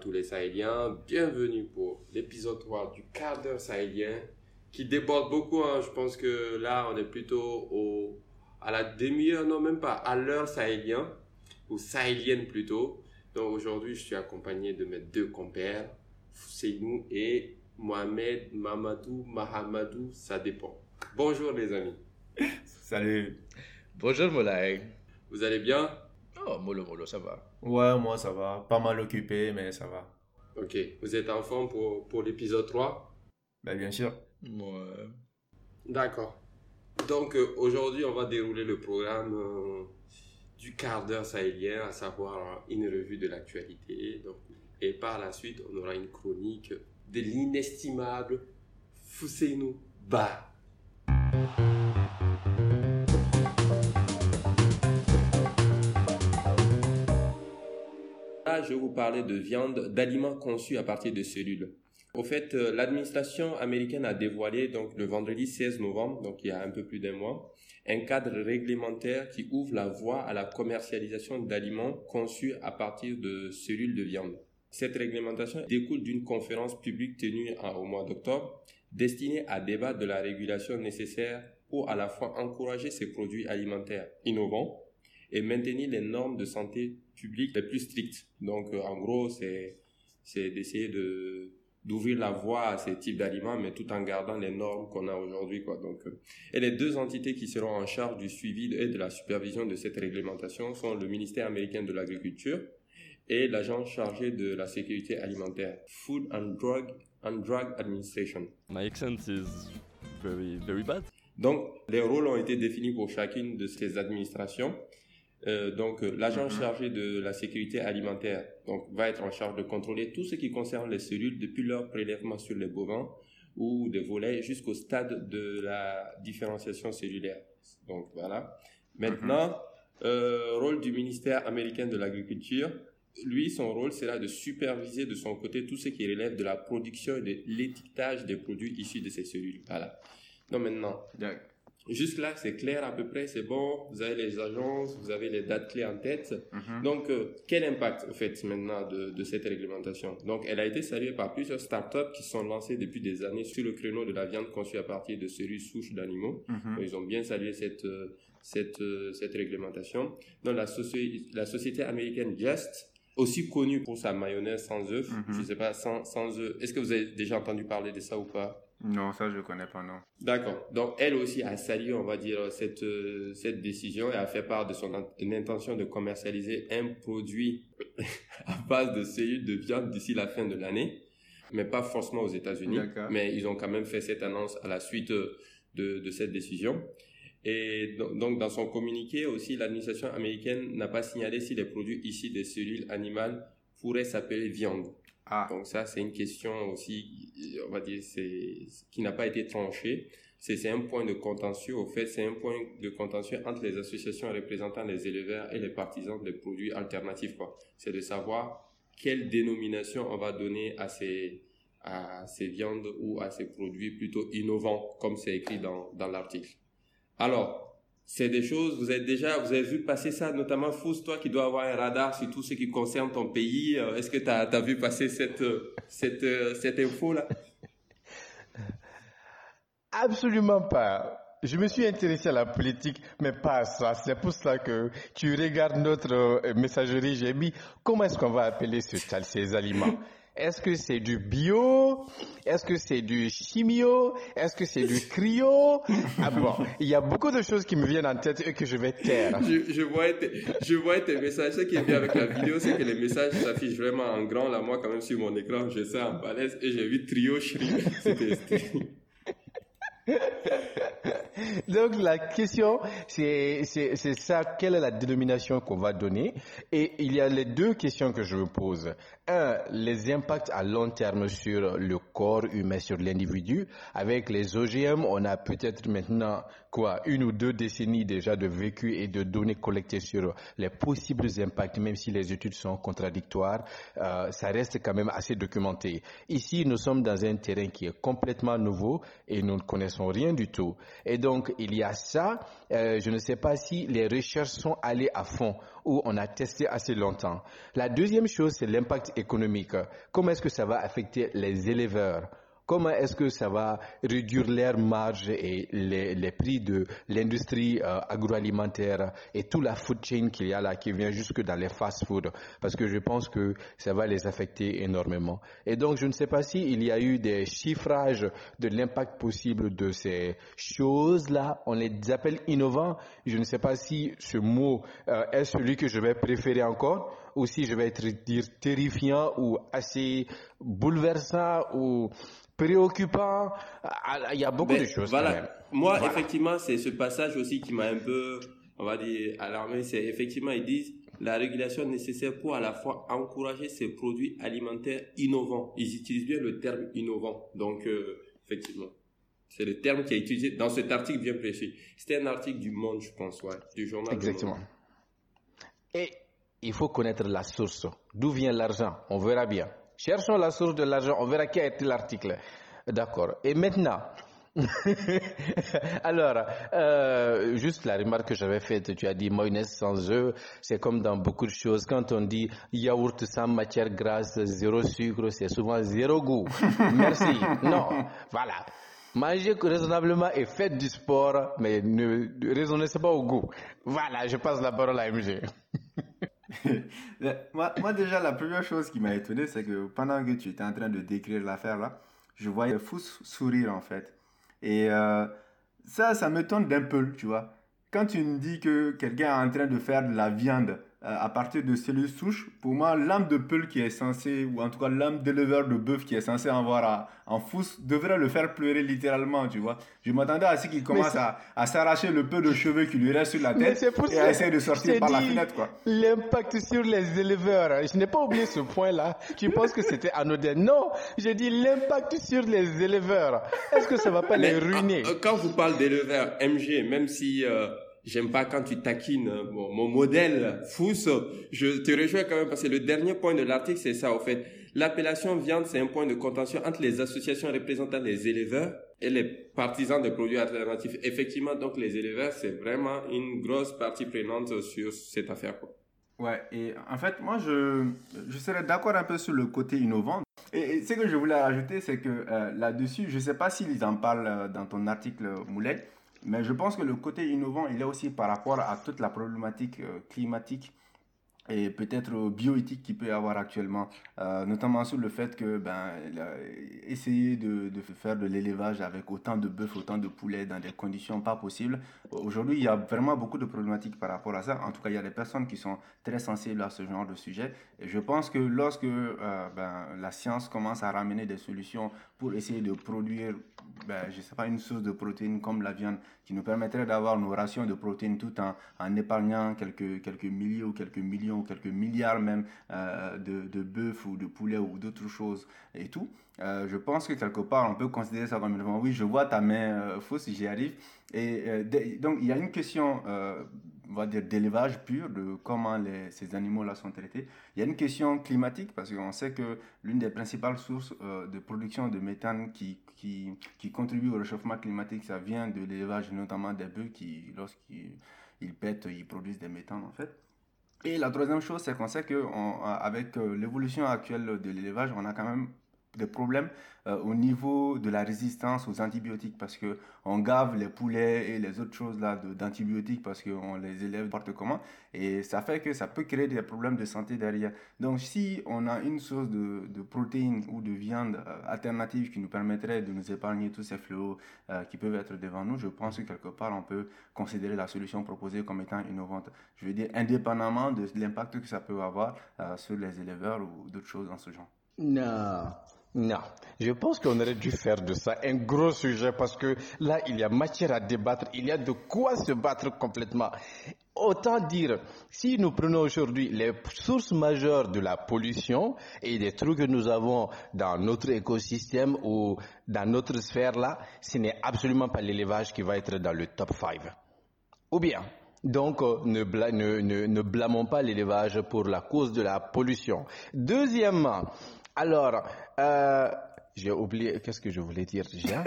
Tous les Sahéliens. Bienvenue pour l'épisode 3 du quart d'heure sahélien qui déborde beaucoup. hein. Je pense que là, on est plutôt au, à la demi-heure, non même pas, à l'heure sahélien ou sahélienne plutôt. Donc aujourd'hui, je suis accompagné de mes deux compères, Fousseinou et Mohamed Mamadou Mahamadou, ça dépend. Bonjour les amis. Salut. Bonjour Moulay. Vous allez bien? Oh, mollo mollo, ça va. Ouais, moi ça va. Pas mal occupé, mais ça va. Ok. Vous êtes en forme pour, pour l'épisode 3 Bah, bien sûr. Ouais. D'accord. Donc euh, aujourd'hui, on va dérouler le programme euh, du quart d'heure sahélien, à savoir une revue de l'actualité. Donc, Et par la suite, on aura une chronique de l'inestimable Fousseinou Ba. Là, je vais vous parler de viande, d'aliments conçus à partir de cellules. Au fait, euh, l'administration américaine a dévoilé donc le vendredi 16 novembre, donc il y a un peu plus d'un mois, un cadre réglementaire qui ouvre la voie à la commercialisation d'aliments conçus à partir de cellules de viande. Cette réglementation découle d'une conférence publique tenue en- au mois d'octobre destinée à débattre de la régulation nécessaire pour à la fois encourager ces produits alimentaires innovants et maintenir les normes de santé publique les plus strictes. Donc, euh, en gros, c'est c'est d'essayer de d'ouvrir la voie à ces types d'aliments, mais tout en gardant les normes qu'on a aujourd'hui, quoi. Donc, euh, et les deux entités qui seront en charge du suivi et de la supervision de cette réglementation sont le ministère américain de l'Agriculture et l'agence chargée de la sécurité alimentaire, Food and Drug and Drug Administration. My accent is very, very bad. Donc, les rôles ont été définis pour chacune de ces administrations. Euh, donc, euh, l'agent chargé de la sécurité alimentaire donc, va être en charge de contrôler tout ce qui concerne les cellules depuis leur prélèvement sur les bovins ou des volailles jusqu'au stade de la différenciation cellulaire. Donc, voilà. Maintenant, euh, rôle du ministère américain de l'Agriculture. Lui, son rôle sera de superviser de son côté tout ce qui relève de la production et de l'étiquetage des produits issus de ces cellules. Voilà. Donc maintenant, Jusque là, c'est clair à peu près, c'est bon. Vous avez les agences, vous avez les dates clés en tête. Mhm. Donc, euh, quel impact, au fait, maintenant, de, de cette réglementation? Donc, elle a été saluée par plusieurs startups qui sont lancées depuis des années sur le créneau de la viande conçue à partir de cellules souches d'animaux. Mhm. Ils ont bien salué cette, euh, cette, euh, cette réglementation. Donc, la, soci- la société américaine Just, aussi connue pour sa mayonnaise sans œufs, Mhm. je sais pas, sans, sans œufs. Est-ce que vous avez déjà entendu parler de ça ou pas? Non, ça je connais pas, non. D'accord. Donc elle aussi a salué, on va dire, cette euh, cette décision et a fait part de son intention de commercialiser un produit à base de cellules de viande d'ici la fin de l'année, mais pas forcément aux États-Unis. Mais ils ont quand même fait cette annonce à la suite de de cette décision. Et do- donc dans son communiqué aussi, l'administration américaine n'a pas signalé si les produits issus des cellules animales pourraient s'appeler viande. Ah, Donc ça, c'est une question aussi, on va dire, qui n'a pas été tranchée. C'est un point de contentieux. Au fait, c'est un point de contentieux entre les associations représentant les éleveurs et les partisans des produits alternatifs. C'est de savoir quelle dénomination on va donner à ces à ces viandes ou à ces produits plutôt innovants, comme c'est écrit dans dans l'article. Alors, c'est des choses, vous avez déjà, vous avez vu passer ça, notamment Fous, toi qui dois avoir un radar sur tout ce qui concerne ton pays. euh, Est-ce que tu as, vu passer cette, euh, euh, cette info-là? Absolument pas. Je me suis intéressé à la politique, mais pas à ça. C'est pour ça que tu regardes notre messagerie. J'ai mis comment est-ce qu'on va appeler ce, ces aliments? Est-ce que c'est du bio? Est-ce que c'est du chimio? Est-ce que c'est du cryo? Ah bon, il y a beaucoup de choses qui me viennent en tête et que je vais taire. je, je, vois tes, je vois tes messages. Ce qui est bien avec la vidéo, c'est que les messages s'affichent vraiment en grand. Là, moi, quand même, sur mon écran, je sais en balèze et j'ai vu trio shri. C'était Donc la question, c'est ça. Quelle est la dénomination qu'on va donner? Et il y a les deux questions que je me pose. Un, les impacts à long terme sur le corps humain, sur l'individu. Avec les OGM, on a peut-être maintenant quoi une ou deux décennies déjà de vécu et de données collectées sur les possibles impacts, même si les études sont contradictoires. Euh, ça reste quand même assez documenté. Ici, nous sommes dans un terrain qui est complètement nouveau et nous ne connaissons rien du tout. Et donc donc, il y a ça. Euh, je ne sais pas si les recherches sont allées à fond ou on a testé assez longtemps. La deuxième chose, c'est l'impact économique. Comment est-ce que ça va affecter les éleveurs? Comment est-ce que ça va réduire leurs marges et les, les prix de l'industrie euh, agroalimentaire et toute la food chain qu'il y a là qui vient jusque dans les fast-food Parce que je pense que ça va les affecter énormément. Et donc, je ne sais pas s'il y a eu des chiffrages de l'impact possible de ces choses-là. On les appelle innovants. Je ne sais pas si ce mot euh, est celui que je vais préférer encore ou si je vais être dire terrifiant ou assez bouleversant ou préoccupant. Ah, il y a beaucoup Ben, de choses. Voilà. quand même. Moi, Voilà. effectivement, c'est ce passage aussi qui m'a un peu, on va dire, alarmé. C'est effectivement, ils disent la régulation nécessaire pour à la fois encourager ces produits alimentaires innovants. Ils utilisent bien le terme innovant. Donc, euh, effectivement. C'est le terme qui est utilisé dans cet article bien précis. C'était un article du Monde, je pense, ouais, du journal. Exactement. Et il faut connaître la source. D'où vient l'argent? On verra bien. Cherchons la source de l'argent. On verra qui a été l'article. D'accord. Et maintenant, alors, euh, juste la remarque que j'avais faite, tu as dit mayonnaise sans œuf, c'est comme dans beaucoup de choses. Quand on dit yaourt sans matière grasse, zéro sucre, c'est souvent zéro goût. Merci. Non, voilà. Mangez raisonnablement et faites du sport, mais ne raisonnez pas au goût. Voilà, je passe la parole à MG. moi, moi, déjà, la première chose qui m'a étonné, c'est que pendant que tu étais en train de décrire l'affaire là, je voyais fou sourire en fait. Et euh, ça, ça m'étonne d'un peu, tu vois. Quand tu me dis que quelqu'un est en train de faire de la viande à partir de cellules souches, pour moi, l'âme de Peul qui est censé, ou en tout cas l'âme d'éleveur de bœuf qui est censé en voir à- en fousse, devrait le faire pleurer littéralement, tu vois. Je m'attendais à ce qu'il commence à, à s'arracher le peu de cheveux qui lui reste sur la tête c'est pour et ça à essayer de sortir par la fenêtre, quoi. L'impact sur les éleveurs. Je n'ai pas oublié ce point-là. Tu penses que c'était anodin. Non, j'ai dit l'impact sur les éleveurs. Est-ce que ça va pas les ruiner? euh, Quand vous parlez d'éleveur MG, même si euh, j'aime pas quand tu taquines euh, mon, mon modèle fousse, je te rejoins quand même parce que le dernier point de l'article, c'est ça, au fait. L'appellation viande, c'est un point de contention entre les associations représentant les éleveurs et les partisans des produits alternatifs. Effectivement, donc les éleveurs, c'est vraiment une grosse partie prenante sur cette affaire. Quoi. Ouais, et en fait, moi, je, je serais d'accord un peu sur le côté innovant. Et, ce que je voulais rajouter, c'est que euh, là-dessus, je ne sais pas s'ils en parlent euh, dans ton article, Moulet, mais je pense que le côté innovant, il est aussi par rapport à toute la problématique euh, climatique et peut-être euh, bioéthique qu'il peut y avoir actuellement, euh, notamment sur le fait que ben, essayer de, de faire de l'élevage avec autant de bœufs, autant de poulets dans des conditions pas possibles. Aujourd'hui, il y a vraiment beaucoup de problématiques par rapport à ça. En tout cas, il y a des personnes qui sont très sensibles à ce genre de sujet. Et je pense que lorsque euh, ben, la science commence à ramener des solutions pour essayer de produire, ben, je sais pas, une source de protéines comme la viande qui nous permettrait d'avoir nos rations de protéines tout en, en épargnant quelques, quelques milliers ou quelques millions quelques milliards même euh, de, de ou de poulets ou d'autres choses et tout. Euh, je pense que quelque part, on peut considérer ça comme une Oui, je vois ta main euh, fausse, j'y arrive. Et donc, il y a une question, on va dire, d'élevage pur, de comment les- ces animaux-là sont traités. Il y a une question climatique, parce qu'on sait que l'une des principales sources de production de méthane qui, qui, qui contribue au réchauffement climatique, ça vient de l'élevage, notamment des bœufs qui, lorsqu'ils ils pètent, ils produisent des méthanes, en fait. Et la troisième chose, c'est qu'on sait qu'avec l'évolution actuelle de l'élevage, on a quand même des problèmes euh, au niveau de la résistance aux antibiotiques parce que on gave les poulets et les autres choses là d'antibiotiques parce qu'on les élève n'importe comment et ça fait que ça peut créer des problèmes de santé derrière. Donc si on a une source de, de protéines ou de viande euh, alternative qui nous permettrait de nous épargner tous ces fléaux euh, qui peuvent être devant nous, je pense que quelque part on peut considérer la solution proposée comme étant innovante. Je veux dire indépendamment de l'impact que ça peut avoir sur les éleveurs ou d'autres choses dans ce genre. Non. Non, je pense qu'on aurait dû faire de ça un gros sujet parce que là, il y a matière à débattre, il y a de quoi se battre complètement. Autant dire, si nous prenons aujourd'hui les sources majeures de la pollution et des trucs que nous avons dans notre écosystème ou dans notre sphère là, ce n'est absolument pas l'élevage qui va être dans le top 5. Ou bien, donc euh, ne, ne blâmons pas l'élevage pour la cause de la pollution. Deuxièmement, alors, euh, j'ai oublié, qu'est-ce que je voulais dire déjà?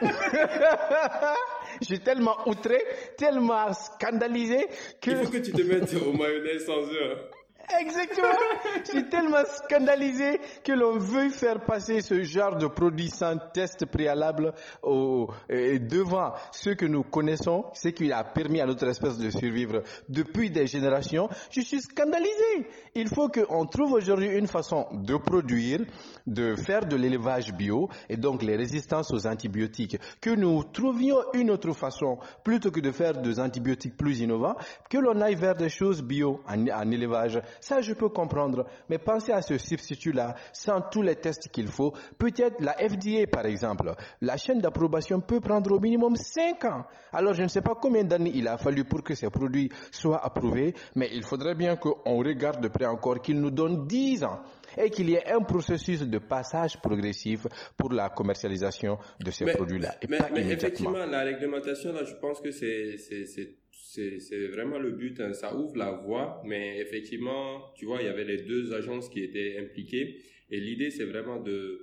Je suis tellement outré, tellement scandalisé que... Il faut que tu te mettes au mayonnaise sans œufs. Exactement. Je suis tellement scandalisé que l'on veuille faire passer ce genre de produit sans test préalable au, euh, devant ceux que nous connaissons, ce qui a permis à notre espèce de survivre depuis des générations. Je suis scandalisé. Il faut qu'on trouve aujourd'hui une façon de produire, de faire de l'élevage bio et donc les résistances aux antibiotiques, que nous trouvions une autre façon plutôt que de faire des antibiotiques plus innovants, que l'on aille vers des choses bio en élevage. Ça, je peux comprendre. Mais pensez à ce substitut-là, sans tous les tests qu'il faut. Peut-être la FDA, par exemple, la chaîne d'approbation peut prendre au minimum 5 ans. Alors, je ne sais pas combien d'années il a fallu pour que ces produits soient approuvés, mais il faudrait bien qu'on regarde de près encore qu'ils nous donnent 10 ans et qu'il y ait un processus de passage progressif pour la commercialisation de ces produits-là. Et mais, pas mais effectivement, la réglementation, là, je pense que c'est, c'est, vraiment le but. hein. Ça ouvre la voie, mais effectivement, tu vois, il y avait les deux agences qui étaient impliquées. Et l'idée, c'est vraiment de,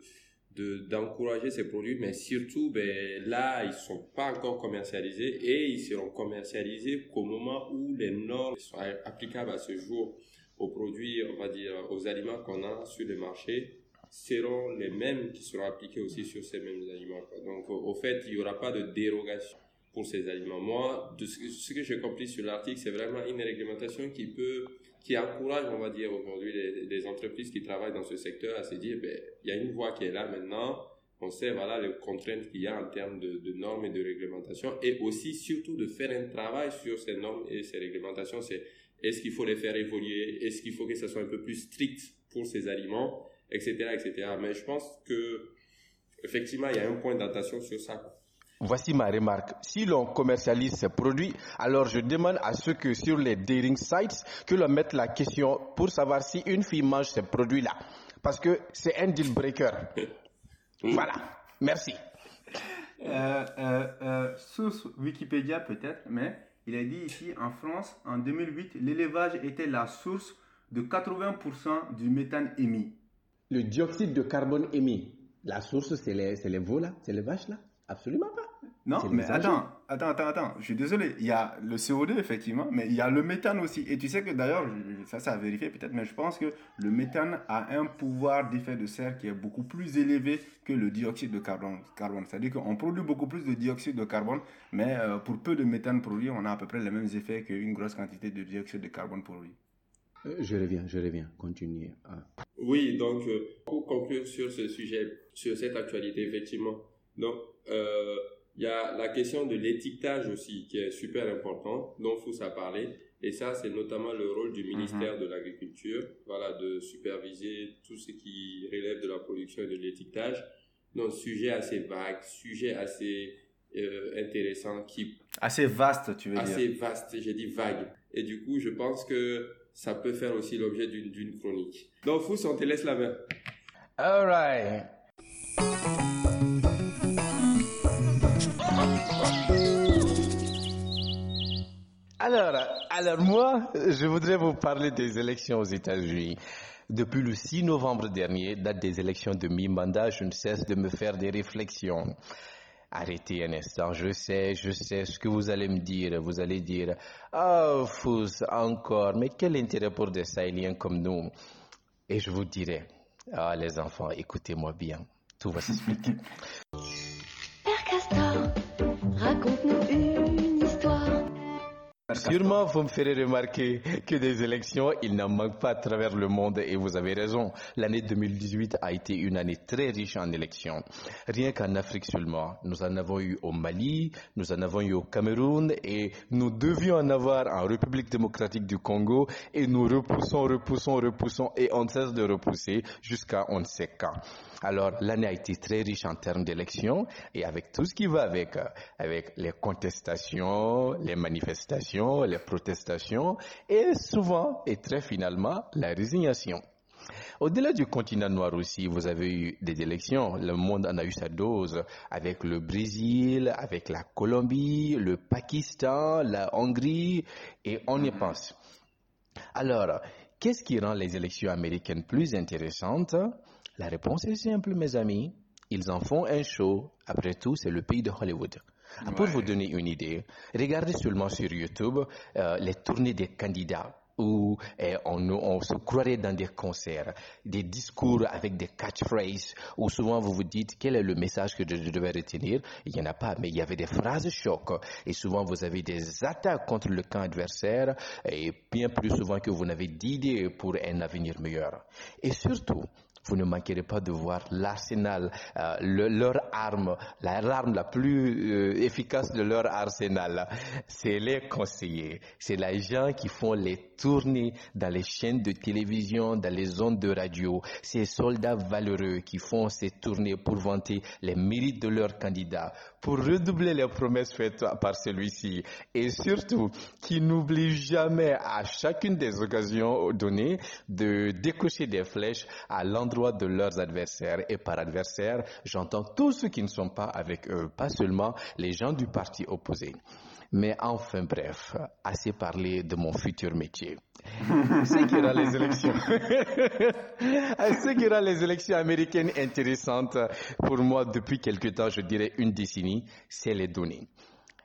de, d'encourager ces produits, mais surtout, ben, là, ils sont pas encore commercialisés et ils seront commercialisés qu'au moment où les normes sont applicables à ce jour aux produits, on va dire, aux aliments qu'on a sur le marché seront les mêmes qui seront appliqués aussi sur ces mêmes aliments. Donc, au fait, il n'y aura pas de dérogation pour ces aliments. Moi, de ce, que- j'ai compris sur l'article, c'est vraiment une réglementation qui peut, qui encourage, on va dire, aujourd'hui, les, entreprises qui travaillent dans ce secteur à se dire, ben, il y a une voie qui est là maintenant. On sait, voilà, les contraintes qu'il y a en termes de, normes et de réglementation et aussi, surtout, de faire un travail sur ces normes et ces réglementations. C'est, est-ce qu'il faut les faire évoluer? Est-ce qu'il faut que ça soit un peu plus strict pour ces aliments? Etc., etc. Mais je pense que, effectivement, il y a un point d'attention sur ça. Voici ma remarque. Si l'on commercialise ces produits, alors je demande à ceux que sur les dating sites que l'on mette la question pour savoir si une fille mange ces produits-là. Parce que c'est un deal breaker. Voilà. Merci. Euh, euh, euh, source Wikipédia peut-être, mais il a dit ici en France, en 2008, l'élevage était la source de 80% du méthane émis. Le dioxyde de carbone émis, la source, c'est les, c'est les veaux là, c'est les vaches là? Absolument pas. Non, mais attends, attends, attends, attends, je suis désolé. Il y a le CO2 effectivement, mais il y a le méthane aussi. Et tu sais que d'ailleurs, ça, ça a vérifié peut-être, mais je pense que le méthane a un pouvoir d'effet de serre qui est beaucoup plus élevé que le dioxyde de carbone. carbone. C'est-à-dire qu'on produit beaucoup plus de dioxyde de carbone, mais euh, pour peu de méthane produit, on a à peu près les mêmes effets qu'une grosse quantité de dioxyde de carbone produit. Euh, Je reviens, je reviens. Continuez. Ah. Oui, donc euh, pour conclure sur ce sujet, sur cette actualité, effectivement, donc euh, il y a la question de l'étiquetage aussi qui est super important, dont Fous a parlé, et ça c'est notamment le rôle du ministère de l'Agriculture, voilà, de superviser tout ce qui relève de la production et de l'étiquetage. Donc sujet assez vague, sujet assez euh, intéressant qui Assez vaste, tu veux assez dire. vaste, j'ai dit vague. Et du coup, je pense que ça peut faire aussi l'objet d'une d'une chronique. Donc, Fous, on te laisse la main. All right. Alors, alors moi, je voudrais vous parler des élections aux États-Unis. Depuis le 6 novembre dernier, date des élections de mi-mandat, je ne cesse de me faire des réflexions. Arrêtez un instant, je sais, je sais ce que vous allez me dire. Vous allez dire, ah, Fous, encore, mais quel intérêt pour des Sahéliens comme nous? Et je vous dirai, ah, les enfants, écoutez-moi bien, tout va s'expliquer. Sûrement, vous me ferez remarquer que des élections, il n'en manque pas à travers le monde et vous avez raison. L'année 2018 a été une année très riche en élections. Rien qu'en Afrique seulement. Nous en avons eu au Mali, nous en avons eu au Cameroun et nous devions en avoir en République démocratique du Congo et nous repoussons, repoussons, repoussons et on ne cesse de repousser jusqu'à on ne sait quand. Alors, l'année a été très riche en termes d'élections et avec tout ce qui va avec, euh, avec les contestations, les manifestations, les protestations et souvent et très finalement la résignation. Au-delà du continent noir aussi, vous avez eu des élections. Le monde en a eu sa dose avec le Brésil, avec la Colombie, le Pakistan, la Hongrie et on y pense. Alors, qu'est-ce qui rend les élections américaines plus intéressantes? La réponse est simple, mes amis. Ils en font un show. Après tout, c'est le pays de Hollywood. Pour Ouais. vous donner une idée, regardez seulement sur YouTube euh, les tournées des candidats où eh, on, on se croirait dans des concerts, des discours avec des catchphrases, où souvent vous vous dites quel est le message que je, je devais retenir? Il n'y en a pas, mais il y avait des phrases choc. Et souvent vous avez des attaques contre le camp adversaire, et bien plus souvent que vous n'avez d'idées pour un avenir meilleur. Et surtout, vous ne manquerez pas de voir l'arsenal, euh, le- leur arme, la l'arme la plus euh, efficace de leur arsenal, c'est les conseillers, c'est les gens qui font les tournées dans les chaînes de télévision, dans les ondes de radio, ces soldats valeureux qui font ces tournées pour vanter les mérites de leurs candidats, pour redoubler les promesses faites par celui-ci, et surtout qui n'oublient jamais à chacune des occasions données de décocher des flèches à l'endroit de leurs adversaires. Et par adversaire, j'entends tous ceux qui ne sont pas avec eux, pas seulement les gens du parti opposé. Mais enfin bref, assez parlé de mon futur métier. Ce qui rend les élections, ce qui rend les élections américaines intéressantes pour moi depuis quelque temps, je dirais une décennie, c'est les données.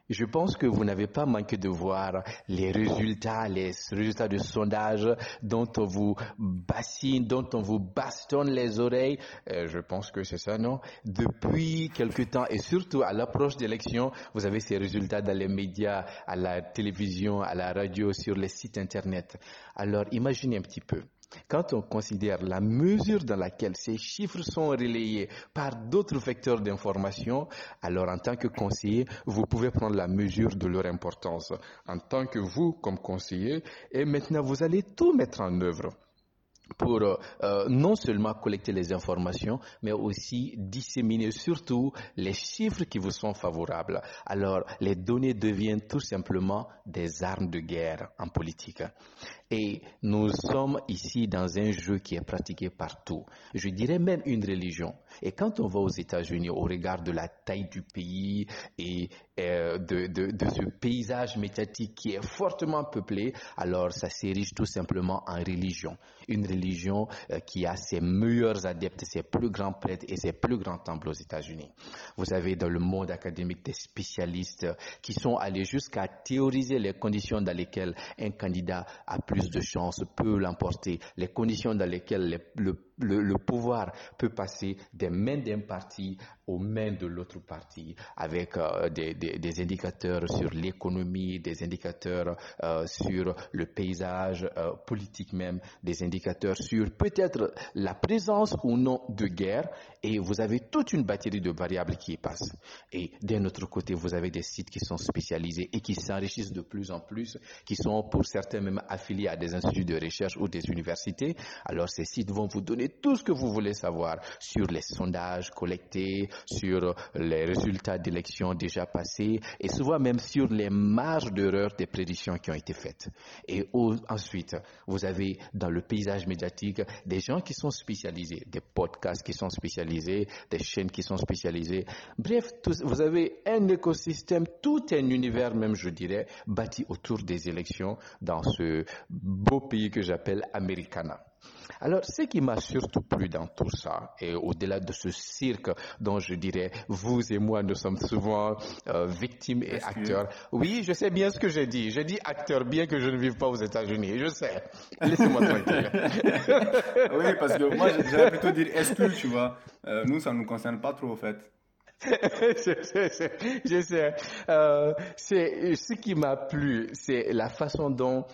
Je pense que vous n'avez pas manqué de voir les résultats, les résultats de sondage dont on vous bassine, dont on vous bastonne les oreilles. Euh, je pense que c'est ça, non? Depuis quelque temps et surtout à l'approche d'élections, vous avez ces résultats dans les médias, à la télévision, à la radio, sur les sites internet. Alors imaginez un petit peu. Quand on considère la mesure dans laquelle ces chiffres sont relayés par d'autres vecteurs d'information, alors en tant que conseiller, vous pouvez prendre la mesure de leur importance. En tant que vous, comme conseiller, et maintenant vous allez tout mettre en œuvre pour euh, non seulement collecter les informations, mais aussi disséminer surtout les chiffres qui vous sont favorables. Alors, les données deviennent tout simplement des armes de guerre en politique. Et nous sommes ici dans un jeu qui est pratiqué partout. Je dirais même une religion. Et quand on va aux États-Unis, au regard de la taille du pays et euh, de, ce paysage médiatique qui est fortement peuplé, alors ça s'érige tout simplement en religion. Une religion euh, qui a ses meilleurs adeptes, ses plus grands prêtres et ses plus grands temples aux États-Unis. Vous avez dans le monde académique des spécialistes qui sont allés jusqu'à théoriser les conditions dans lesquelles un candidat a plus de chances, peut l'emporter, les conditions dans lesquelles les- le, le, pouvoir peut passer des mains d'un parti aux mains de l'autre parti, avec euh, des, des, des indicateurs sur l'économie, des indicateurs euh, sur le paysage euh, politique même, des indicateurs sur peut-être la présence ou non de guerre, et vous avez toute une batterie de variables qui y passent. Et d'un autre côté, vous avez des sites qui sont spécialisés et qui s'enrichissent de plus en plus, qui sont pour certains même affiliés à des instituts de recherche ou des universités. Alors ces sites vont vous donner tout ce que vous voulez savoir sur les sondages collectés, sur les résultats d'élections déjà passés et souvent même sur les marges d'erreur des prédictions qui ont été faites. Et ensuite, vous avez dans le paysage médiatique des gens qui sont spécialisés, des podcasts qui sont spécialisés, des chaînes qui sont spécialisées. Bref, vous avez un écosystème, tout un univers même, je dirais, bâti autour des élections dans ce beau pays que j'appelle Americana. Alors, ce qui m'a surtout plu dans tout ça, et au-delà de ce cirque dont je dirais, vous et moi, nous sommes souvent euh, victimes et acteurs. Oui, je sais bien ce que j'ai dit. J'ai dit acteur, bien que je ne vive pas aux États-Unis. Je sais. Laissez-moi tranquille. oui, parce que moi, j'allais plutôt dire exclu, tu vois. Euh, nous, ça ne nous concerne pas trop, au fait. je sais, je- je sais. Euh, c'est ce qui m'a plu, c'est la façon dont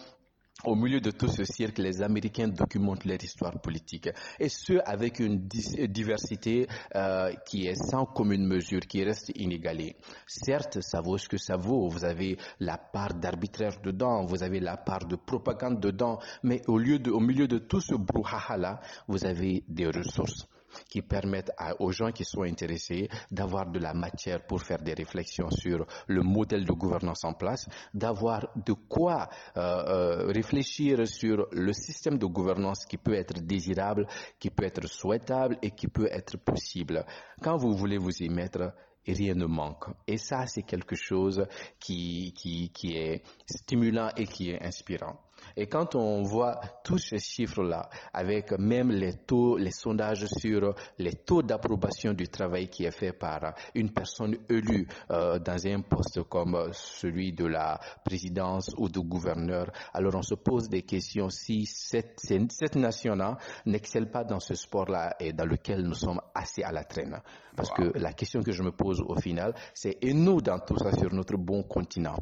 au milieu de tout ce cirque, les Américains documentent leur histoire politique. Et ce, avec une diversité euh, qui est sans commune mesure, qui reste inégalée. Certes, ça vaut ce que ça vaut. Vous avez la part d'arbitraire dedans, vous avez la part de propagande dedans. Mais au, lieu de, au milieu de tout ce brouhaha-là, vous avez des ressources qui permettent aux gens qui sont intéressés d'avoir de la matière pour faire des réflexions sur le modèle de gouvernance en place, d'avoir de quoi euh, euh, réfléchir sur le système de gouvernance qui peut être désirable, qui peut être souhaitable et qui peut être possible. Quand vous voulez vous y mettre, rien ne manque. Et ça, c'est quelque chose qui, qui, qui est stimulant et qui est inspirant. Et quand on voit tous ces chiffres-là, avec même les taux, les sondages sur les taux d'approbation du travail qui est fait par une personne élue euh, dans un poste comme celui de la présidence ou de gouverneur, alors on se pose des questions si cette, cette nation-là n'excelle pas dans ce sport-là et dans lequel nous sommes assez à la traîne. Parce que la question que je me pose au final, c'est et nous dans tout ça sur notre bon continent,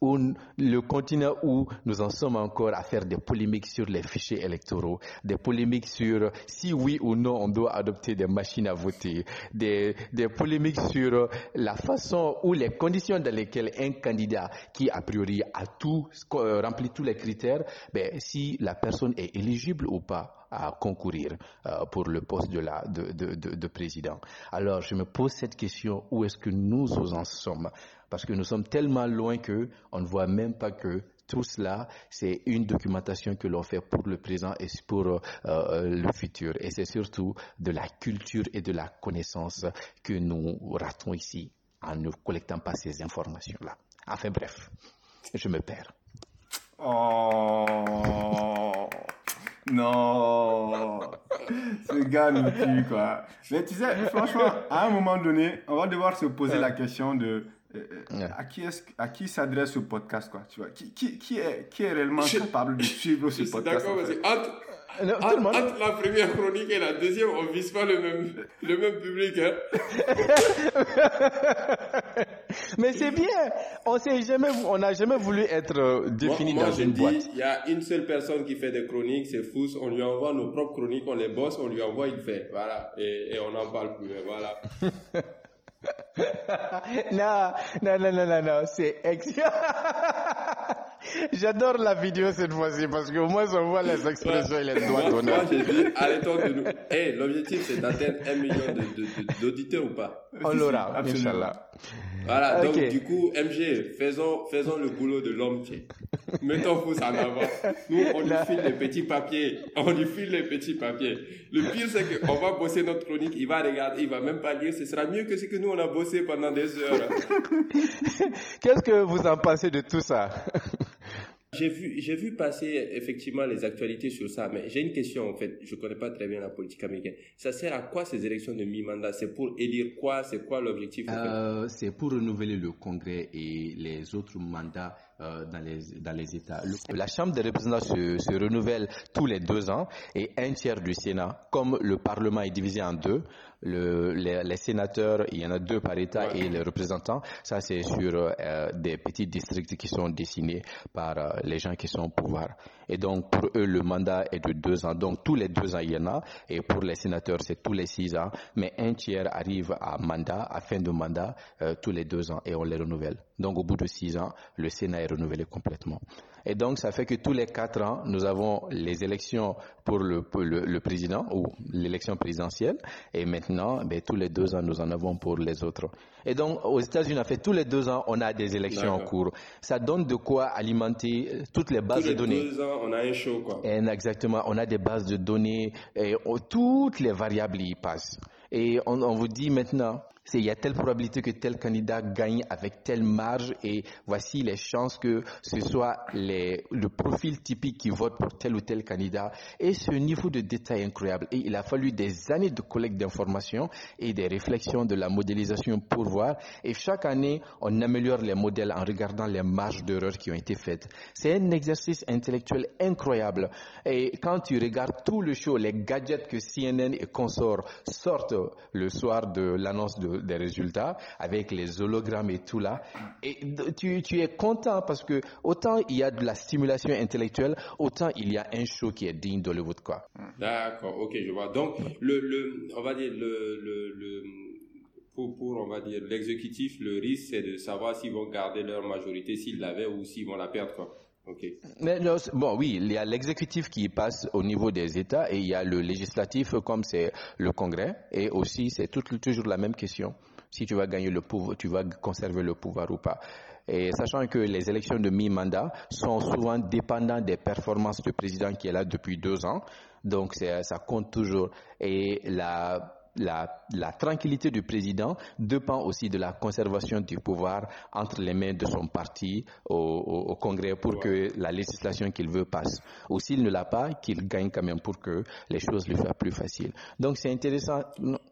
où le continent où nous en sommes encore à faire des polémiques sur les fichiers électoraux, des polémiques sur si oui ou non on doit adopter des machines à voter, des, des polémiques sur la façon ou les conditions dans lesquelles un candidat qui a priori a tout rempli tous les critères, ben, si la personne est éligible ou pas à concourir euh, pour le poste de, la, de, de, président. Alors je me pose cette question, où est-ce que nous en sommes? Parce que nous sommes tellement loin que on ne voit même pas que tout cela, c'est une documentation que l'on fait pour le présent et pour euh, le futur. Et c'est surtout de la culture et de la connaissance que nous ratons ici en ne collectant pas ces informations-là. Enfin bref, je me perds. Oh non, ce gars nous tue quoi. Mais tu sais, franchement, à un moment donné, on va devoir se poser la question de euh, euh, à qui est à qui s'adresse ce podcast quoi. Tu vois, qui, qui, qui est qui est réellement capable de suivre ce podcast. D'accord, vas-y. Entre, entre, entre, la première chronique et la deuxième, on vise pas le même le même public. Hein. Mais c'est bien. On s'est jamais, on n'a jamais voulu être euh, défini moi, dans je une dis, boîte. Il y a une seule personne qui fait des chroniques, c'est Fous. On lui envoie nos propres chroniques, on les bosse, on lui envoie, il fait. Voilà. Et, et on n'en parle plus. Voilà. non, non, non, non, non, non, c'est ex. J'adore la vidéo cette fois-ci parce qu'au moins on voit les expressions et les doigts d'honneur. moi, j'ai dit, arrêtons de nous. Hey, l'objectif, c'est d'atteindre un million de- de- de- d'auditeurs ou pas? On l'aura, Absolument. Inch'Allah. Voilà, donc du coup, MG, faisons, faisons le boulot de l'homme. Mettons Fous en avant. Nous, on lui file les petits papiers. On lui file les petits papiers. Le pire, c'est qu'on va bosser notre chronique, il va regarder, il va même pas lire. Ce sera mieux que ce que nous, on a bossé pendant des heures. Qu'est-ce que vous en pensez de tout ça? J'ai vu, j'ai vu passer effectivement les actualités sur ça, mais j'ai une question en fait. Je connais pas très bien la politique américaine. Ça sert à quoi ces élections de mi-mandat? C'est pour élire quoi? C'est quoi l'objectif Euh, c'est pour renouveler le Congrès et les autres mandats euh, dans, les, dans les États. Le- la Chambre des représentants se, se renouvelle tous les deux ans et un tiers du Sénat, comme le Parlement est divisé en deux, le, les, les sénateurs, il y en a deux par État et les représentants, ça c'est sur euh, des petits districts qui sont dessinés par euh, les gens qui sont au pouvoir. Et donc pour eux, le mandat est de deux ans. Donc tous les deux ans, il y en a. Et pour les sénateurs, c'est tous les six ans. Mais un tiers arrive à mandat, à fin de mandat, euh, tous les deux ans et on les renouvelle. Donc au bout de six ans, le Sénat est renouvelé complètement. Et donc ça fait que tous les quatre ans, nous avons les élections pour le, pour le, le président ou l'élection présidentielle. Et maintenant, ben, tous les deux ans, nous en avons pour les autres. Et donc aux États-Unis, en fait, tous les deux ans, on a des élections en cours. Ça donne de quoi alimenter euh, toutes les bases Tous les de données. deux ans, on a un show quoi. Et exactement, on a des bases de données et on- toutes les variables y passent. Et on, on vous dit maintenant, c'est il y a telle probabilité que tel candidat gagne avec telle marge et voici les chances que ce soit les, le profil typique qui vote pour tel ou tel candidat. Et ce niveau de détail incroyable. Et il a fallu des années de collecte d'informations et des réflexions de la modélisation pour voir. Et chaque année, on améliore les modèles en regardant les marges d'erreur qui ont été faites. C'est un exercice intellectuel incroyable. Et quand tu regardes tout le show, les gadgets que CNN et consorts sortent le soir de l'annonce de- des résultats, avec les hologrammes et tout là, et tu, tu es content parce que autant il y a de la stimulation intellectuelle, autant il y a un show qui est digne d'Hollywood, quoi. D'accord, ok, je vois. Donc, le, le, on va dire le, le pour, pour, on va dire l'exécutif, le risque c'est de savoir s'ils vont garder leur majorité, s'ils l'avaient ou s'ils vont la perdre, quoi. Ok. Mais bon, oui, il y a l'exécutif qui passe au niveau des États et il y a le législatif comme c'est le Congrès et aussi c'est toujours la même question. Si tu vas gagner le pouvoir, tu vas conserver le pouvoir ou pas. Et sachant que les élections de mi-mandat sont souvent dépendantes des performances du président qui est là depuis deux ans, donc ça compte toujours. Et la la, la tranquillité du président dépend aussi de la conservation du pouvoir entre les mains de son parti au, au- au Congrès pour que la législation qu'il veut passe. Ou s'il ne l'a pas, qu'il gagne quand même pour que les choses lui soient plus faciles. Donc c'est intéressant.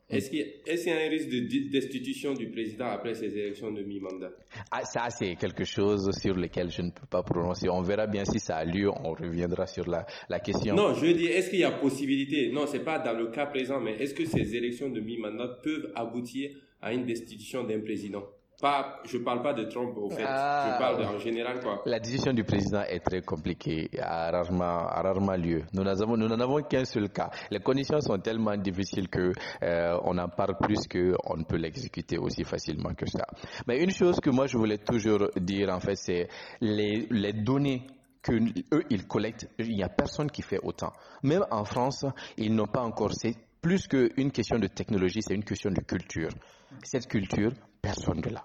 Est-ce qu'il y, a- est-ce qu'il y a un risque de destitution du président après ces élections de mi-mandat? Ah, ça, c'est quelque chose sur lequel je ne peux pas prononcer. On verra bien si ça a lieu. On reviendra sur la, la question. Non, je veux dire, est-ce qu'il y a possibilité? Non, c'est pas dans le cas présent, mais est-ce que ces élections de mi-mandat peuvent aboutir à une destitution d'un président Pas, je parle pas de Trump au fait. Ah. Je parle en général quoi. La décision du président est très compliquée, a rarement, a rarement lieu. Nous n'en avons, nous n'en avons qu'un seul cas. Les conditions sont tellement difficiles que euh, on en parle plus que on ne peut l'exécuter aussi facilement que ça. Mais une chose que moi je voulais toujours dire en fait, c'est les, les données que eux ils collectent, il n'y a personne qui fait autant. Même en France, ils n'ont pas encore. C'est plus qu'une question de technologie, c'est une question de culture. Cette culture, personne ne l'a.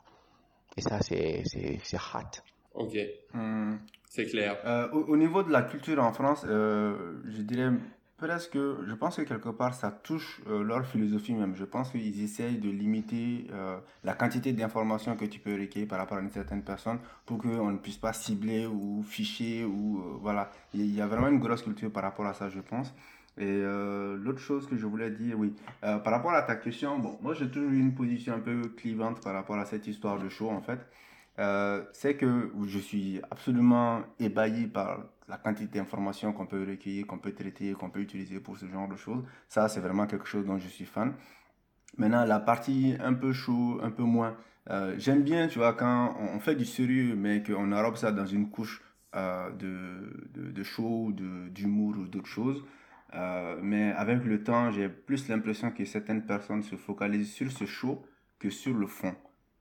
Et ça, c'est c'est c'est hâte. Ok, Hum, c'est clair. Euh, au, au niveau de la culture en France, euh, je dirais presque, je pense que quelque part ça touche euh, leur philosophie même. Je pense qu'ils essayent de limiter euh, la quantité d'informations que tu peux recueillir par rapport à une certaine personne pour qu'on ne puisse pas cibler ou ficher ou euh, voilà. Il y a vraiment une grosse culture par rapport à ça, je pense. Et euh, l'autre chose que je voulais dire, oui, euh, par rapport à ta question, bon, moi j'ai toujours eu une position un peu clivante par rapport à cette histoire de show en fait. Euh, c'est que je suis absolument ébahi par la quantité d'informations qu'on peut recueillir, qu'on peut traiter, qu'on peut utiliser pour ce genre de choses. Ça, c'est vraiment quelque chose dont je suis fan. Maintenant, la partie un peu chaud, un peu moins. J'aime bien, tu vois, quand on fait du sérieux, mais qu'on enrobe ça dans une couche de, de, de show, d'humour ou d'autres choses. Euh, mais avec le temps, j'ai plus l'impression que certaines personnes se focalisent sur ce show que sur le fond.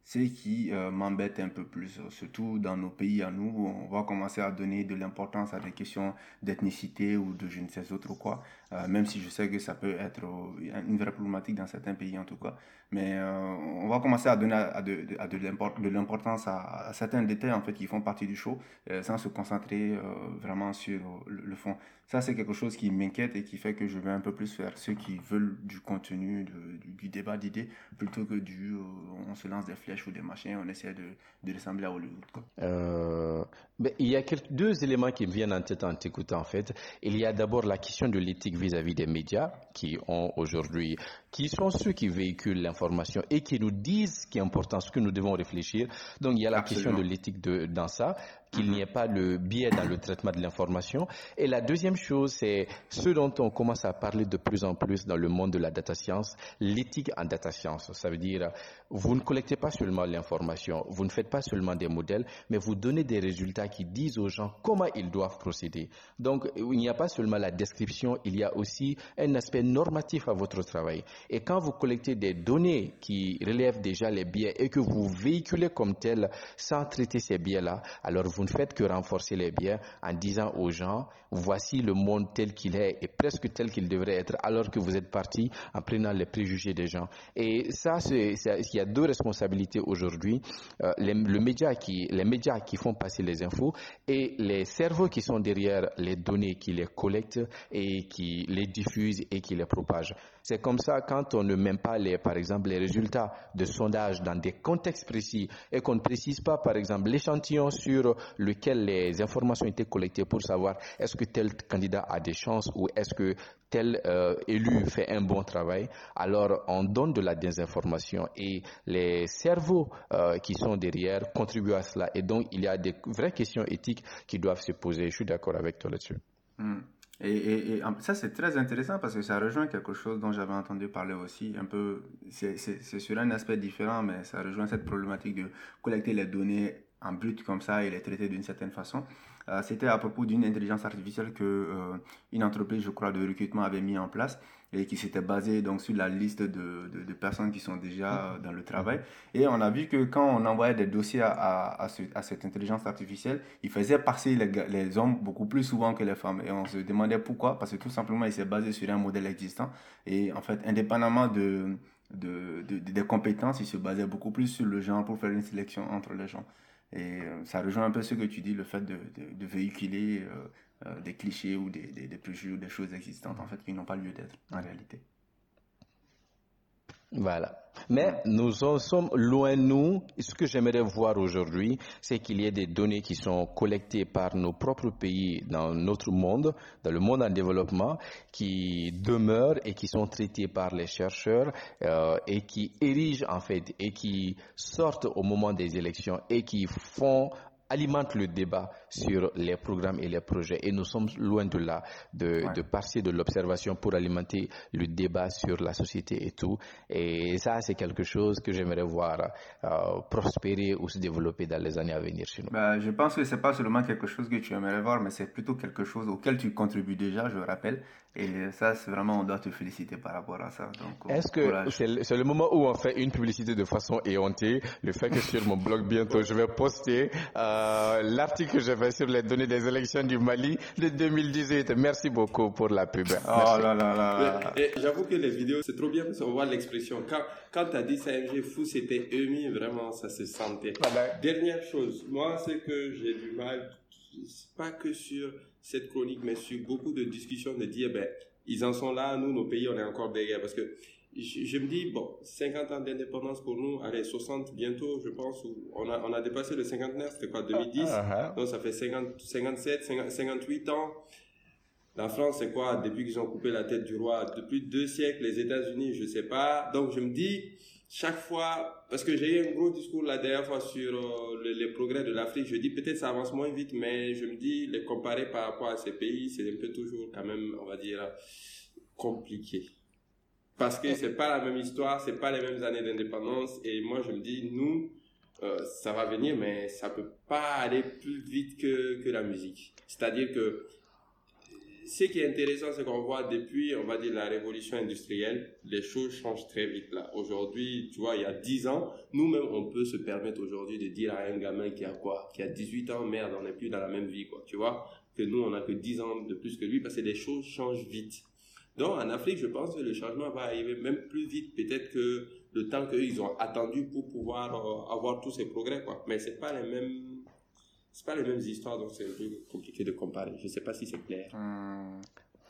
C'est qui euh, m'embête un peu plus, surtout dans nos pays à nous, où on va commencer à donner de l'importance à des questions d'ethnicité ou de je ne sais autre quoi, Euh, même si je sais que ça peut être une vraie problématique dans certains pays en tout cas. Mais euh, on va commencer à donner à, de, de l'import- de l'importance à, certains détails en fait qui font partie du show, euh, sans se concentrer euh, vraiment sur le, fond. Ça, c'est quelque chose qui m'inquiète et qui fait que je vais un peu plus faire ceux qui veulent du contenu, de- du, du débat d'idées, plutôt que du on se lance des flèches ou des machins, on essaie de, de ressembler à Hollywood. Quoi. Il y a deux éléments qui me viennent en tête en t'écoutant en fait. Il y a d'abord la question de l'éthique vis-à-vis des médias qui ont aujourd'hui, qui sont ceux qui véhiculent l'information et qui nous disent ce qui est important, ce que nous devons réfléchir. Donc il y a la Absolument. question de l'éthique dans ça, qu'il n'y ait pas le biais dans le traitement de l'information. Et la deuxième chose, c'est ce dont on commence à parler de plus en plus dans le monde de la data science, l'éthique en data science. Ça veut dire, vous ne collectez pas seulement l'information, vous ne faites pas seulement des modèles, mais vous donnez des résultats qui disent aux gens comment ils doivent procéder. Donc, il n'y a pas seulement la description, il y a aussi un aspect normatif à votre travail. Et quand vous collectez des données qui relèvent déjà les biais et que vous véhiculez comme tels sans traiter ces biais-là, alors vous ne faites que renforcer les biais en disant aux gens, voici le monde tel qu'il est et presque tel qu'il devrait être, alors que vous êtes parti en prenant les préjugés des gens. Et ça, il y a deux responsabilités aujourd'hui. Euh, les, le média qui, les médias qui font passer les infos et les cerveaux qui sont derrière les données qui les collectent et qui les diffusent et qui les propagent. C'est comme ça quand on ne met pas par exemple, les résultats de sondage dans des contextes précis et qu'on ne précise pas, par exemple, l'échantillon sur lequel les informations étaient collectées pour savoir est-ce que tel candidat a des chances ou est-ce que tel euh, élu fait un bon travail, alors on donne de la désinformation et les cerveaux euh, qui sont derrière contribuent à cela. Et donc, il y a des vraies questions éthiques qui doivent se poser. Je suis d'accord avec toi là-dessus. Hmm. Et, et- ça, c'est très intéressant parce que ça rejoint quelque chose dont j'avais entendu parler aussi. Un peu, c'est sur un aspect différent, mais ça rejoint cette problématique de collecter les données en brut comme ça et les traiter d'une certaine façon. Euh, C'était à propos d'une intelligence artificielle que euh, une entreprise, je crois, de recrutement avait mis en place et qui s'était basée donc sur la liste de, de, de personnes qui sont déjà euh, dans le travail. Et on a vu que quand on envoyait des dossiers à, à, à ce- à cette intelligence artificielle, il faisait passer les, les hommes beaucoup plus souvent que les femmes. Et on se demandait pourquoi, parce que tout simplement, il s'est basé sur un modèle existant. Et en fait, indépendamment de- de- des compétences, il se basait beaucoup plus sur le genre pour faire une sélection entre les gens. Et euh, ça rejoint un peu ce que tu dis, le fait de, de, de véhiculer euh, euh, des clichés ou des, des, des préjugés ou des choses existantes en fait qui n'ont pas lieu d'être en réalité. Voilà. Mais nous en sommes loin, nous. Ce que j'aimerais voir aujourd'hui, c'est qu'il y ait des données qui sont collectées par nos propres pays dans notre monde, dans le monde en développement, qui demeurent et qui sont traitées par les chercheurs euh, et qui érigent en fait et qui sortent au moment des élections et qui font alimentent le débat sur les programmes et les projets. Et nous sommes loin de là, de, Ouais. de passer de l'observation pour alimenter le débat sur la société et tout. Et ça, c'est quelque chose que j'aimerais voir euh, prospérer ou se développer dans les années à venir chez nous. Bah, je pense que c'est pas seulement quelque chose que tu aimerais voir, mais c'est plutôt quelque chose auquel tu contribues déjà, je le rappelle. Et ça, c'est vraiment, on doit te féliciter par rapport à ça. Donc, Est-ce que courage. c'est le, c'est le moment où on fait une publicité de façon éhontée? Le fait que sur mon blog bientôt, je vais poster euh, l'article que j'ai fait sur les données des élections du Mali de 2018. Merci beaucoup pour la pub. Oh Merci. là là là J'avoue que les vidéos, c'est trop bien parce qu'on voit l'expression. Quand, quand tu as dit ça, MG fou, c'était ému, vraiment, ça se sentait. Voilà. Dernière chose, moi, c'est que j'ai du mal, pas que sur cette chronique, mais sur beaucoup de discussions de dire, ben, ils en sont là, nous, nos pays, on est encore derrière. Parce que je, je me dis, bon, 50 ans d'indépendance pour nous, allez, 60 bientôt, je pense, où on a, on a dépassé le cinquantenaire, c'était quoi, 2010 Ah, ah. donc ça fait 50, 57, 50, 58 ans. La France, c'est quoi Depuis qu'ils ont coupé la tête du roi, depuis deux siècles, les États-Unis, je sais pas. Donc je me dis, chaque fois, parce que j'ai eu un gros discours la dernière fois sur euh, le- les progrès de l'Afrique, je dis peut-être ça avance moins vite, mais je me dis, les comparer par rapport à ces pays, c'est un peu toujours quand même, on va dire, compliqué. Parce que c'est pas la même histoire, c'est pas les mêmes années d'indépendance, et moi je me dis, nous, euh, ça va venir, mais ça peut pas aller plus vite que, que la musique. C'est-à-dire que ce qui est intéressant, c'est qu'on voit depuis, on va dire, la révolution industrielle, les choses changent très vite là. Aujourd'hui, tu vois, il y a 10 ans, nous-mêmes, on peut se permettre aujourd'hui de dire à un gamin qui a quoi Qui a 18 ans, merde, on n'est plus dans la même vie, quoi. Tu vois? Que nous, on a que 10 ans de plus que lui parce que les choses changent vite. Donc, en Afrique, je pense que le changement va arriver même plus vite, peut-être que le temps qu'ils ont attendu pour pouvoir euh, avoir tous ces progrès, quoi. Mais c'est pas les mêmes, c'est pas les mêmes histoires, donc c'est un peu compliqué de comparer. Je sais pas si c'est clair. Hum,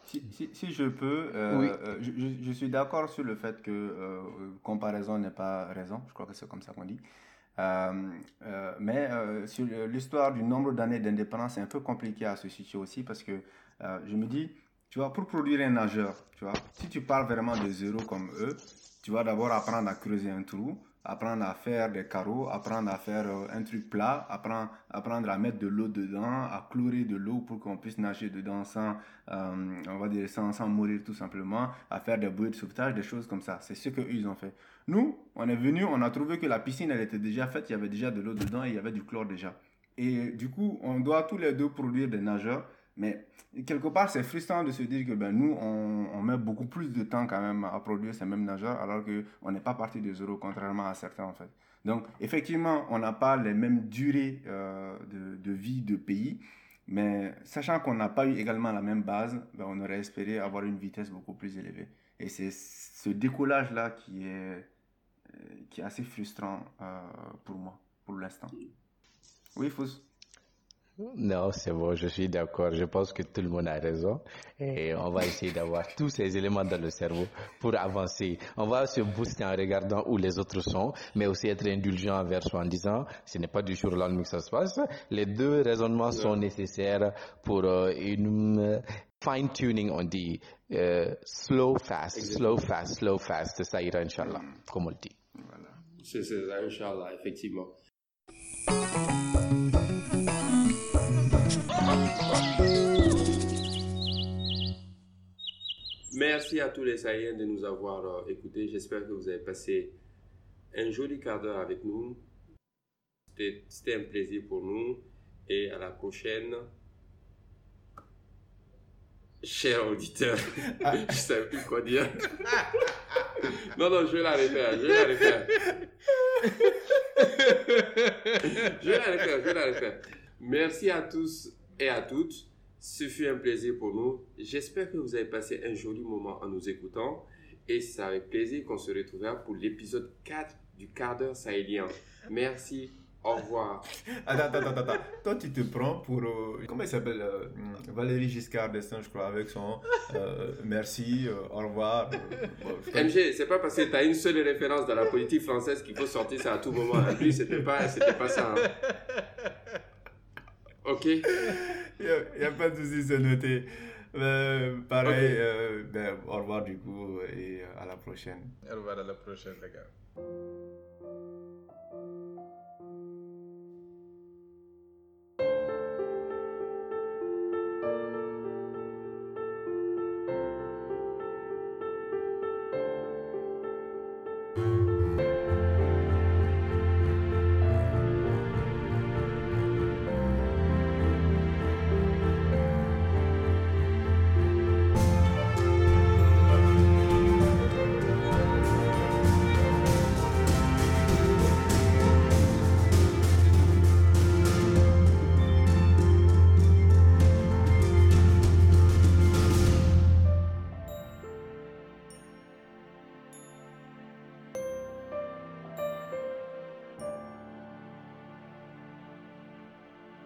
Si, si, si je peux, euh, Oui. euh, je, suis d'accord sur le fait que euh, comparaison n'est pas raison, je crois que c'est comme ça qu'on dit. Euh, euh, mais euh, sur l'histoire du nombre d'années d'indépendance, c'est un peu compliqué à se situer aussi parce que euh, je me dis, tu vois, pour produire un nageur, tu vois, si tu parles vraiment de zéro comme eux, tu vas d'abord apprendre à creuser un trou, apprendre à faire des carreaux, apprendre à faire euh, un truc plat, apprendre, apprendre à mettre de l'eau dedans, à chlorer de l'eau pour qu'on puisse nager dedans sans, euh, on va dire, sans, sans mourir tout simplement, à faire des bouées de sauvetage, des choses comme ça. C'est ce qu'eux, ils ont fait. Nous, on est venu, on a trouvé que la piscine, elle était déjà faite, il y avait déjà de l'eau dedans et il y avait du chlore déjà. Et du coup, on doit tous les deux produire des nageurs. Mais quelque part, c'est frustrant de se dire que ben, nous, on, met beaucoup plus de temps quand même à produire ces mêmes nageurs alors qu'on n'est pas parti de zéro, contrairement à certains en fait. Donc, effectivement, on n'a pas les mêmes durées euh, de, de vie de pays, mais sachant qu'on n'a pas eu également la même base, ben, on aurait espéré avoir une vitesse beaucoup plus élevée. Et c'est ce décollage-là qui est, euh, qui est assez frustrant euh, pour moi, pour l'instant. Oui, Fous Non, c'est bon, je suis d'accord. Je pense que tout le monde a raison. Et on va essayer d'avoir tous ces éléments dans le cerveau pour avancer. On va se booster en regardant où les autres sont, mais aussi être indulgent envers soi en disant, ce n'est pas du jour au lendemain que ça se passe. Les deux raisonnements sont nécessaires pour euh, une euh, fine-tuning, on dit, euh, slow, fast, slow, fast, slow, fast. Ça ira, Inch'Allah, comme on le dit. C'est c'est ça, Inch'Allah, effectivement. Merci à tous les Saïens de nous avoir euh, écoutés. J'espère que vous avez passé un joli quart d'heure avec nous. C'était un plaisir pour nous. Et à la prochaine. Chers auditeurs, je ne savais plus quoi dire. non, non, je vais la refaire. Je vais la refaire. je vais la refaire, je vais la refaire. Merci à tous et à toutes. Ce fut un plaisir pour nous. J'espère que vous avez passé un joli moment en nous écoutant. Et c'est avec plaisir qu'on se retrouvera pour l'épisode 4 du quart d'heure sahélien. Merci. Au revoir. Attends, attends, attends, attends. Toi, tu te prends pour. euh, comment il s'appelle euh, Valérie Giscard d'Estaing, je crois, avec son euh, merci, au revoir. bon, MG, c'est pas parce que t'as une seule référence dans la politique française qu'il faut sortir ça à tout moment. Lui, c'était pas, c'était pas ça. hein. Ok. Il n'y a, pas de souci, c'est noté. Euh, pareil, euh, ben, au revoir du coup et à la prochaine. Au revoir à la prochaine, les gars.